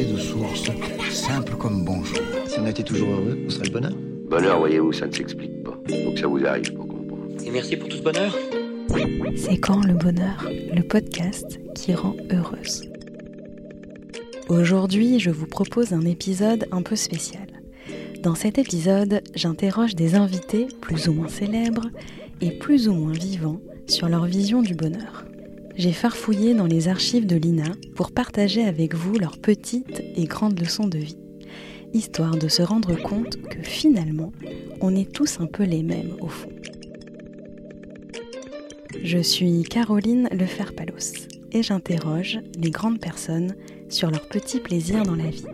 de source, simple comme bonjour. Si on était toujours heureux, on serait le bonheur. Bonheur, voyez-vous, ça ne s'explique pas. Faut que ça vous arrive pour comprendre. Et merci pour tout ce bonheur. C'est quand le bonheur, le podcast qui rend heureuse. Aujourd'hui, je vous propose un épisode un peu spécial. Dans cet épisode, j'interroge des invités plus ou moins célèbres et plus ou moins vivants sur leur vision du bonheur. J'ai farfouillé dans les archives de l'INA pour partager avec vous leurs petites et grandes leçons de vie, histoire de se rendre compte que finalement, on est tous un peu les mêmes au fond. Je suis Caroline Lefer-Palos et j'interroge les grandes personnes sur leurs petits plaisirs dans la vie.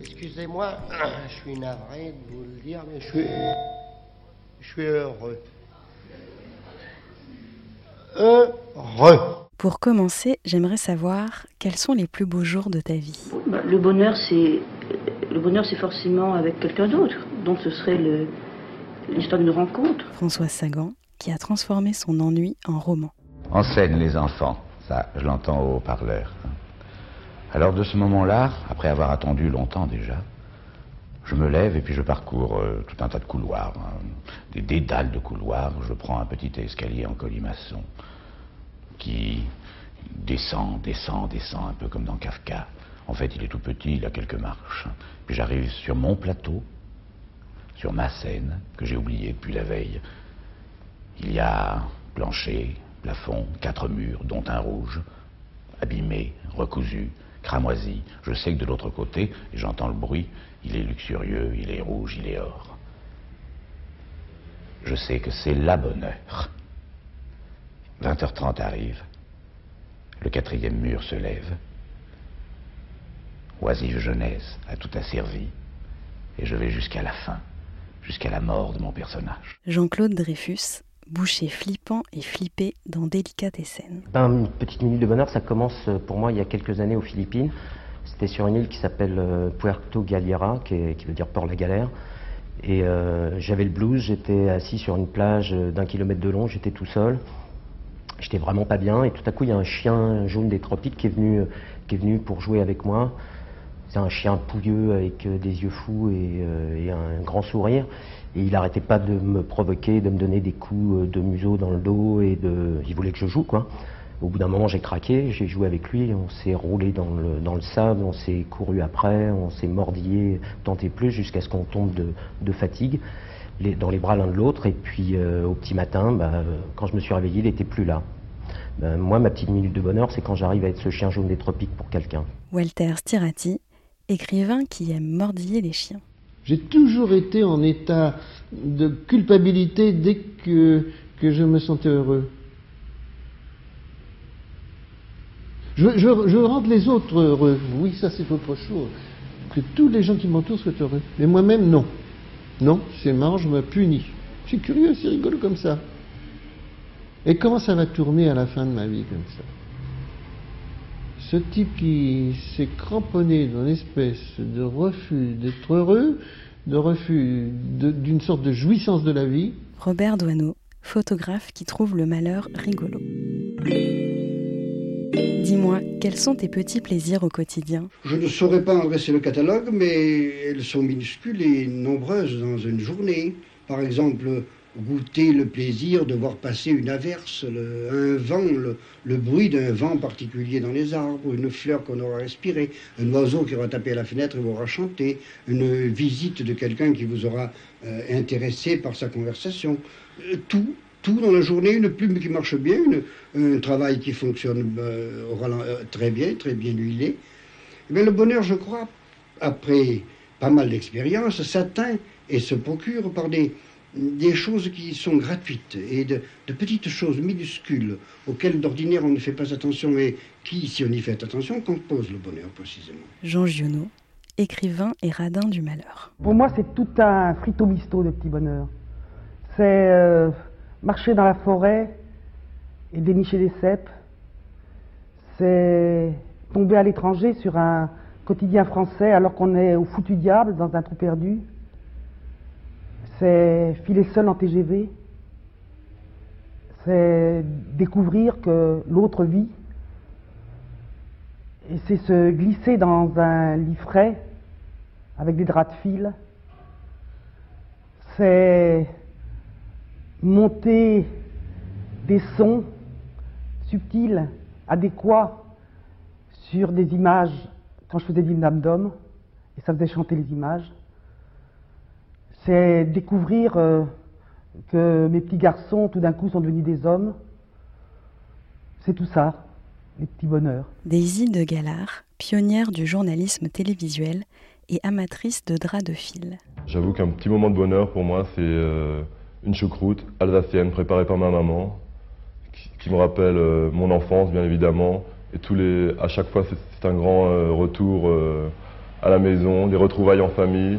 Excusez-moi, je suis navré de vous le dire, mais je suis, suis heureux. Heureux. Pour commencer, j'aimerais savoir quels sont les plus beaux jours de ta vie. Bah, le bonheur, c'est le bonheur, c'est forcément avec quelqu'un d'autre. Donc, ce serait le- l'histoire d'une rencontre. Françoise Sagan, qui a transformé son ennui en roman. Enseigne les enfants, ça je l'entends au haut-parleur. Alors de ce moment-là, après avoir attendu longtemps déjà, je me lève et puis je parcours euh, tout un tas de couloirs, hein, des dédales de couloirs. Je prends un petit escalier en colimaçon qui descend, descend, descend, un peu comme dans Kafka. En fait, il est tout petit, il a quelques marches. Puis j'arrive sur mon plateau, sur ma scène, que j'ai oubliée depuis la veille. Il y a plancher, plafond, quatre murs, dont un rouge, abîmé, recousu, cramoisi. Je sais que de l'autre côté, j'entends le bruit, il est luxurieux, il est rouge, il est or. Je sais que c'est la bonne heure. 20h30 arrive. Le quatrième mur se lève. Oisive jeunesse a tout asservi. Et je vais jusqu'à la fin, jusqu'à la mort de mon personnage. Jean-Claude Dreyfus, boucher flippant et flippé dans Délicatessen. Ben, une petite minute de bonheur, ça commence euh, pour moi il y a quelques années aux Philippines. C'était sur une île qui s'appelle euh, Puerto Galera, qui, veut dire Port la Galère. Et euh, j'avais le blues, j'étais assis sur une plage d'un kilomètre de long, j'étais tout seul. J'étais vraiment pas bien et tout à coup il y a un chien jaune des tropiques qui est venu, qui est venu pour jouer avec moi. C'est un chien pouilleux avec des yeux fous et, et un grand sourire. Et il arrêtait pas de me provoquer, de me donner des coups euh, de museau dans le dos et de. Il voulait que je joue quoi. Au bout d'un moment j'ai craqué, j'ai joué avec lui, on s'est roulé dans le, dans le sable, on s'est couru après, on s'est mordillé tant et plus jusqu'à ce qu'on tombe de, de fatigue dans les bras l'un de l'autre. Et puis euh, au petit matin, bah, quand je me suis réveillé, il n'était plus là. Ben, moi, ma petite minute de bonheur, c'est quand j'arrive à être ce chien jaune des tropiques pour quelqu'un. Walter Stirati, écrivain qui aime mordiller les chiens. J'ai toujours été en état de culpabilité dès que, que je me sentais heureux. Je, je, rendre les autres heureux. Oui, ça c'est autre chose. Que tous les gens qui m'entourent soient heureux. Mais moi-même, non. Non, c'est marrant, je me punis. C'est curieux, c'est rigolo comme ça. Et comment ça va tourner à la fin de ma vie comme ça? Ce type qui s'est cramponné dans une espèce de refus d'être heureux, de refus de- d'une sorte de jouissance de la vie, Robert Doisneau, photographe qui trouve le malheur rigolo. Dis-moi, quels sont tes petits plaisirs au quotidien? Je ne saurais pas en dresser le catalogue, mais elles sont minuscules et nombreuses dans une journée. Par exemple, goûter le plaisir de voir passer une averse, un vent, le, bruit d'un vent particulier dans les arbres, une fleur qu'on aura respirée, un oiseau qui aura tapé à la fenêtre et vous aura chanté, une visite de quelqu'un qui vous aura euh, intéressé par sa conversation. Euh, tout, tout dans la journée, une plume qui marche bien, un travail qui fonctionne euh, très bien, très bien huilé. Eh bien, le bonheur, je crois, après pas mal d'expériences, s'atteint et se procure par des, des choses qui sont gratuites et de, de petites choses minuscules auxquelles d'ordinaire on ne fait pas attention et qui, si on y fait attention, composent le bonheur précisément. Jean Giono, écrivain et radin du malheur. Pour moi, c'est tout un frito-misto de petit bonheur. C'est euh, marcher dans la forêt et dénicher des cèpes. C'est tomber à l'étranger sur un quotidien français alors qu'on est au foutu diable dans un trou perdu. C'est filer seul en TGV. c'est découvrir que l'autre vit, et c'est se glisser dans un lit frais avec des draps de fil, c'est monter des sons subtils, adéquats sur des images quand je faisais l'hymne d'homme, et ça faisait chanter les images. C'est découvrir euh, que mes petits garçons, tout d'un coup, sont devenus des hommes. C'est tout ça, les petits bonheurs. Daisy de Galard, pionnière du journalisme télévisuel et amatrice de draps de fil. J'avoue qu'un petit moment de bonheur pour moi, c'est euh, une choucroute alsacienne préparée par ma maman, qui, me rappelle euh, mon enfance, bien évidemment. Et tous les, à chaque fois, c'est un grand euh, retour à la maison, des retrouvailles en famille.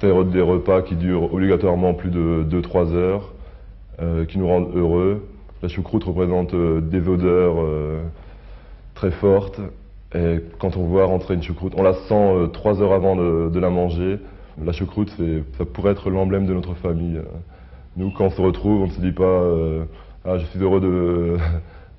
C'est des repas qui durent obligatoirement plus de 2-3 heures, qui nous rendent heureux. La choucroute représente des odeurs très fortes et quand on voit rentrer une choucroute, on la sent euh, trois heures avant de, la manger. La choucroute, ça pourrait être l'emblème de notre famille. Nous, quand on se retrouve, on ne se dit pas euh, Ah, je suis heureux de,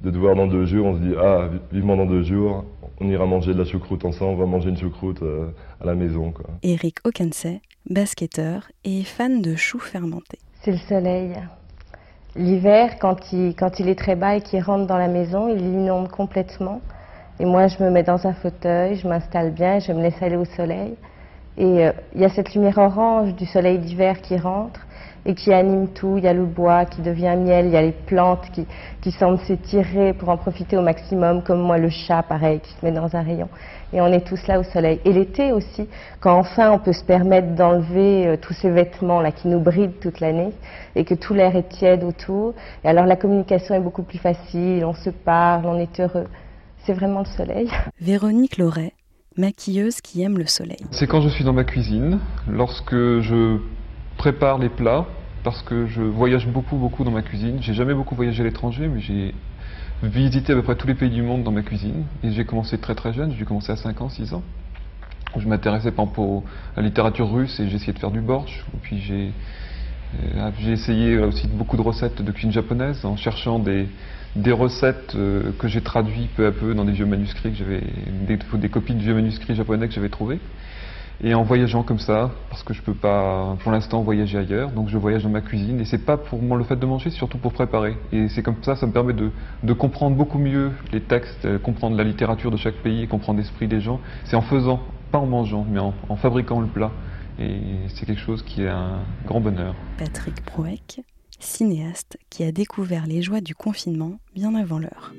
de te voir dans deux jours. On se dit Ah, vivement dans deux jours, on ira manger de la choucroute ensemble, on va manger une choucroute euh, à la maison. Quoi. Eric Okensey, basketteur et fan de choux fermentés. C'est le soleil. L'hiver, quand il, quand il est très bas et qu'il rentre dans la maison, il l'inonde complètement. Et moi, je me mets dans un fauteuil, je m'installe bien, je me laisse aller au soleil. Et euh, il y a cette lumière orange du soleil d'hiver qui rentre et qui anime tout. Il y a le bois qui devient miel, il y a les plantes qui, qui semblent s'étirer pour en profiter au maximum, comme moi le chat, pareil, qui se met dans un rayon. Et on est tous là au soleil. Et l'été aussi, quand enfin on peut se permettre d'enlever euh, tous ces vêtements-là qui nous brident toute l'année et que tout l'air est tiède autour. Et alors la communication est beaucoup plus facile, on se parle, on est heureux c'est vraiment le soleil. Véronique Loret, maquilleuse qui aime le soleil. C'est quand je suis dans ma cuisine, lorsque je prépare les plats, parce que je voyage beaucoup, beaucoup dans ma cuisine. J'ai jamais beaucoup voyagé à l'étranger, mais j'ai visité à peu près tous les pays du monde dans ma cuisine. Et j'ai commencé très très jeune, j'ai commencé à 5 ans, 6 ans. Je m'intéressais pas à la littérature russe et essayé de faire du borsch. puis j'ai euh, j'ai essayé aussi beaucoup de recettes de cuisine japonaise en cherchant des, des recettes euh, que j'ai traduites peu à peu dans des vieux manuscrits que j'avais, des, des, copies de vieux manuscrits japonais que j'avais trouvés. Et en voyageant comme ça, parce que je peux pas pour l'instant voyager ailleurs, donc je voyage dans ma cuisine et c'est pas pour le fait de manger, c'est surtout pour préparer. Et c'est comme ça, ça me permet de, comprendre beaucoup mieux les textes, euh, comprendre la littérature de chaque pays comprendre l'esprit des gens. C'est en faisant, pas en mangeant, mais en, fabriquant le plat. Et c'est quelque chose qui est un grand bonheur. Patrick Proec, cinéaste qui a découvert les joies du confinement bien avant l'heure.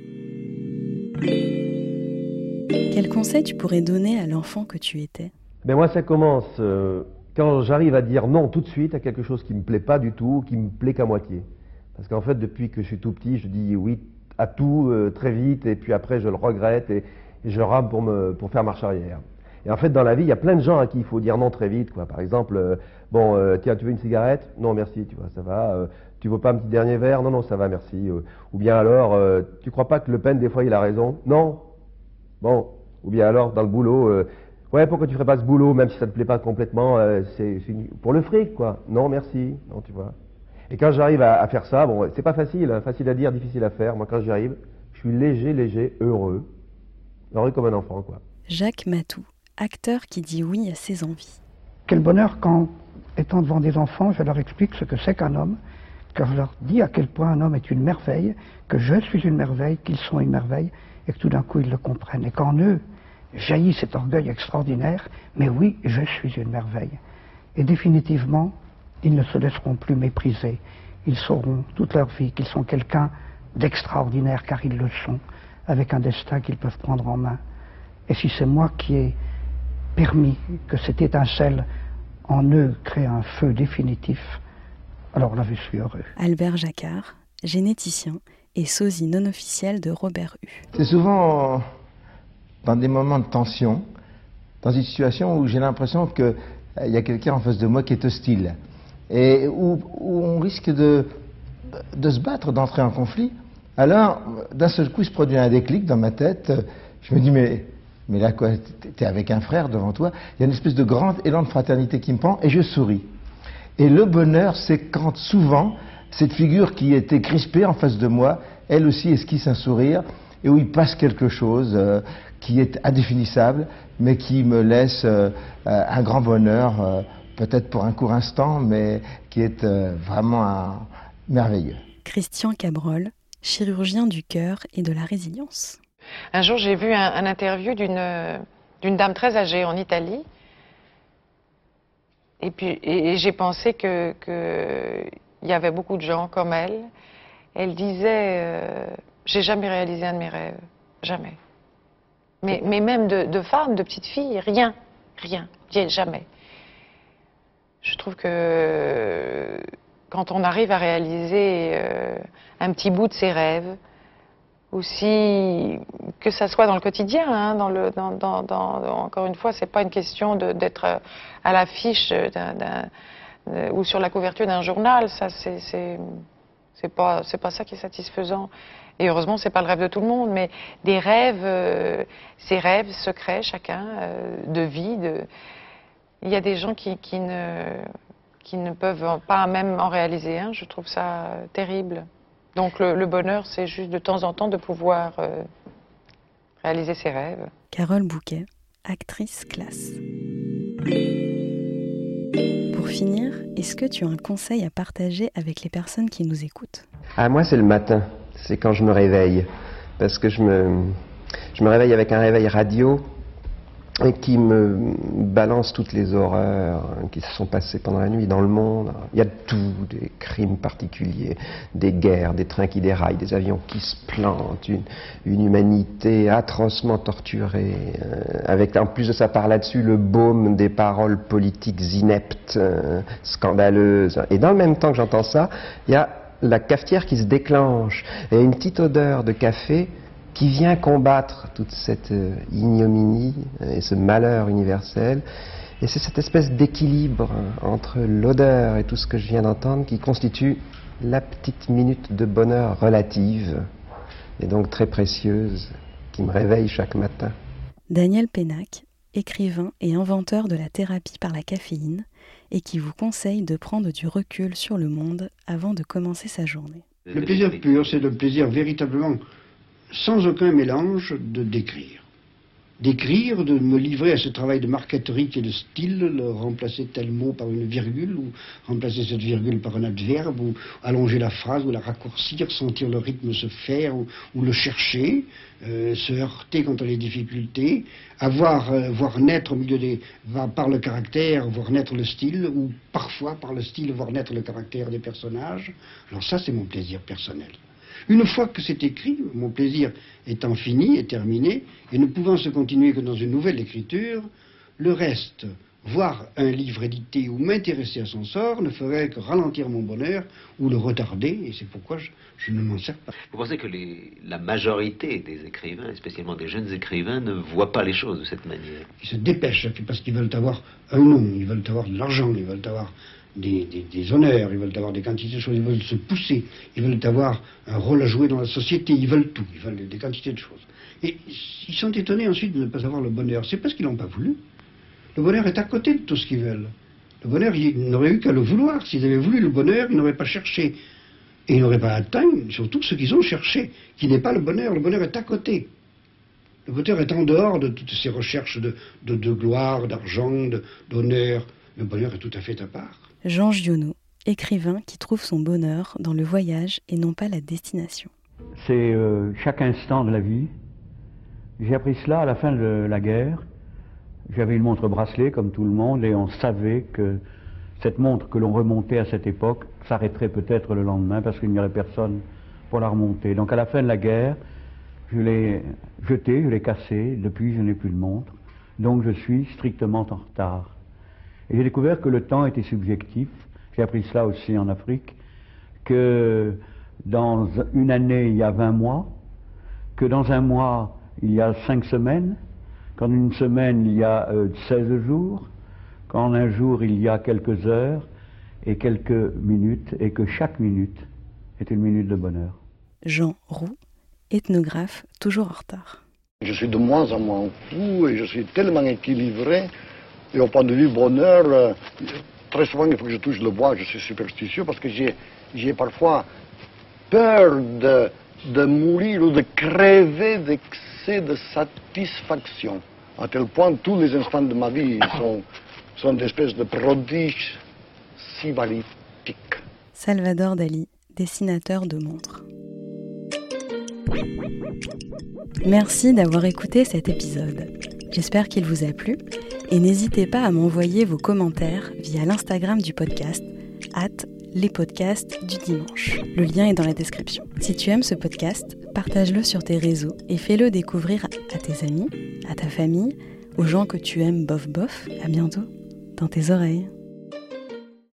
Quel conseil tu pourrais donner à l'enfant que tu étais? Ben Moi, ça commence euh, quand j'arrive à dire non tout de suite à quelque chose qui me plaît pas du tout, qui me plaît qu'à moitié. Parce qu'en fait, depuis que je suis tout petit, je dis oui à tout euh, très vite, et puis après, je le regrette, et, je rame pour, faire marche arrière. Et en fait, dans la vie, il y a plein de gens à qui il faut dire non très vite. Par exemple, euh, bon, tiens, tu veux une cigarette? Non, merci, tu vois, ça va tu veux pas un petit dernier verre? Non, non, ça va, merci. Euh, ou bien alors, euh, tu crois pas que Le Pen, des fois, il a raison? Non? Bon. Ou bien alors, dans le boulot, euh, ouais, pourquoi tu ferais pas ce boulot, même si ça te plaît pas complètement C'est pour le fric, quoi. Non, merci. Non, tu vois. Et quand j'arrive à, faire ça, bon, c'est pas facile, hein, facile à dire, difficile à faire. Moi, quand j'y arrive, je suis léger, léger, heureux. Heureux comme un enfant, quoi. Jacques Matou, acteur qui dit oui à ses envies. Quel bonheur quand, étant devant des enfants, je leur explique ce que c'est qu'un homme car je leur dis à quel point un homme est une merveille, que je suis une merveille, qu'ils sont une merveille, et que tout d'un coup ils le comprennent. Et qu'en eux jaillit cet orgueil extraordinaire, mais oui, je suis une merveille. Et définitivement, ils ne se laisseront plus mépriser. Ils sauront toute leur vie qu'ils sont quelqu'un d'extraordinaire, car ils le sont, avec un destin qu'ils peuvent prendre en main. Et si c'est moi qui ai permis que cette étincelle en eux crée un feu définitif, alors là, je suis heureux. Albert Jacquard, généticien et sosie non officiel de Robert U. C'est souvent dans des moments de tension, dans une situation où j'ai l'impression qu'il euh, y a quelqu'un en face de moi qui est hostile, et où, on risque de, se battre, d'entrer en conflit. Alors, d'un seul coup, se produit un déclic dans ma tête. Je me dis, mais, mais là, quoi, t'es avec un frère devant toi. Il y a une espèce de grand élan de fraternité qui me prend, et je souris. Et le bonheur, c'est quand souvent cette figure qui était crispée en face de moi, elle aussi esquisse un sourire, et où il passe quelque chose euh, qui est indéfinissable, mais qui me laisse euh, euh, un grand bonheur, peut-être pour un court instant, mais qui est vraiment merveilleux. Christian Cabrol, chirurgien du cœur et de la résilience. Un jour, j'ai vu un, interview d'une dame très âgée en Italie. Et puis, et, j'ai pensé qu'il que y avait beaucoup de gens comme elle. Elle disait j'ai jamais réalisé un de mes rêves. Jamais. Mais, mais même de, de femme, de petite fille, rien. Rien. Jamais. Je trouve que quand on arrive à réaliser euh, un petit bout de ses rêves, aussi que ça soit dans le quotidien, hein, dans le, dans, dans, dans, encore une fois, c'est pas une question d'être à l'affiche ou sur la couverture d'un journal. Ça, c'est c'est pas c'est pas ça qui est satisfaisant. Et heureusement, c'est pas le rêve de tout le monde, mais des rêves, euh, ces rêves secrets, chacun, euh, de vie. De... Il y a des gens qui, qui, ne, qui ne peuvent pas même en réaliser un. Je trouve ça terrible. Donc le, bonheur, c'est juste de temps en temps de pouvoir euh, réaliser ses rêves. Carole Bouquet, actrice classe. Pour finir, est-ce que tu as un conseil à partager avec les personnes qui nous écoutent? Ah moi c'est le matin c'est quand je me réveille. Parce que je me, je me réveille avec un réveil radio qui me balance toutes les horreurs qui se sont passées pendant la nuit dans le monde. Il y a tout, des crimes particuliers, des guerres, des trains qui déraillent, des avions qui se plantent, une, une humanité atrocement torturée, euh, avec en plus de ça par là-dessus le baume des paroles politiques ineptes, euh, scandaleuses. Et dans le même temps que j'entends ça, il y a la cafetière qui se déclenche et une petite odeur de café qui vient combattre toute cette euh, ignominie et ce malheur universel. Et c'est cette espèce d'équilibre entre l'odeur et tout ce que je viens d'entendre qui constitue la petite minute de bonheur relative et donc très précieuse qui me réveille chaque matin. Daniel Pénac, écrivain et inventeur de la thérapie par la caféine, et qui vous conseille de prendre du recul sur le monde avant de commencer sa journée. Le plaisir pur, c'est le plaisir véritablement sans aucun mélange de décrire d'écrire, de me livrer à ce travail de marqueterie qui est le style, le remplacer tel mot par une virgule, ou remplacer cette virgule par un adverbe, ou allonger la phrase, ou la raccourcir, sentir le rythme se faire, ou, le chercher, euh, se heurter contre les difficultés, avoir, euh, voir naître au milieu des, par le caractère, voir naître le style, ou parfois par le style, voir naître le caractère des personnages. Alors ça, c'est mon plaisir personnel. Une fois que c'est écrit, mon plaisir étant fini et terminé, et ne pouvant se continuer que dans une nouvelle écriture, le reste, voir un livre édité ou m'intéresser à son sort, ne ferait que ralentir mon bonheur ou le retarder, et c'est pourquoi je, ne m'en sers pas. Vous pensez que la majorité des écrivains, spécialement des jeunes écrivains, ne voient pas les choses de cette manière? Ils se dépêchent, parce qu'ils veulent avoir un nom, ils veulent avoir de l'argent, ils veulent avoir des, honneurs, ils veulent avoir des quantités de choses, ils veulent se pousser, ils veulent avoir un rôle à jouer dans la société, ils veulent tout, ils veulent des quantités de choses. Et ils sont étonnés ensuite de ne pas avoir le bonheur. C'est parce qu'ils n'ont pas voulu. Le bonheur est à côté de tout ce qu'ils veulent. Le bonheur, ils n'auraient eu qu'à le vouloir. S'ils avaient voulu le bonheur, ils n'auraient pas cherché. Et ils n'auraient pas atteint, surtout ce qu'ils ont cherché, qui n'est pas le bonheur. Le bonheur est à côté. Le bonheur est en dehors de toutes ces recherches de, de gloire, d'argent, d'honneur. Le bonheur est tout à fait à part. Jean Giono, écrivain qui trouve son bonheur dans le voyage et non pas la destination. C'est euh, chaque instant de la vie. J'ai appris cela à la fin de la guerre. J'avais une montre bracelet comme tout le monde et on savait que cette montre que l'on remontait à cette époque s'arrêterait peut-être le lendemain parce qu'il n'y aurait personne pour la remonter. Donc à la fin de la guerre, je l'ai jetée, je l'ai cassée. Depuis, je n'ai plus de montre. Donc je suis strictement en retard. Et j'ai découvert que le temps était subjectif. J'ai appris cela aussi en Afrique, que dans une année, il y a 20 mois, que dans un mois, il y a 5 semaines, qu'en une semaine, il y a 16 euh, jours, qu'en un jour, il y a quelques heures et quelques minutes, et que chaque minute est une minute de bonheur. Jean Roux, ethnographe, toujours en retard. Je suis de moins en moins fou et je suis tellement équilibré et au point de vue bonheur, euh, très souvent, il faut que je touche le bois, je suis superstitieux parce que j'ai parfois peur de, de mourir ou de crever d'excès de satisfaction. À tel point, tous les instants de ma vie sont, sont des espèces de prodiges sybaritiques. Salvador Dali, dessinateur de montres. Merci d'avoir écouté cet épisode. J'espère qu'il vous a plu et n'hésitez pas à m'envoyer vos commentaires via l'Instagram du podcast, at les podcasts du dimanche. Le lien est dans la description. Si tu aimes ce podcast, partage-le sur tes réseaux et fais-le découvrir à tes amis, à ta famille, aux gens que tu aimes bof bof. À bientôt dans tes oreilles.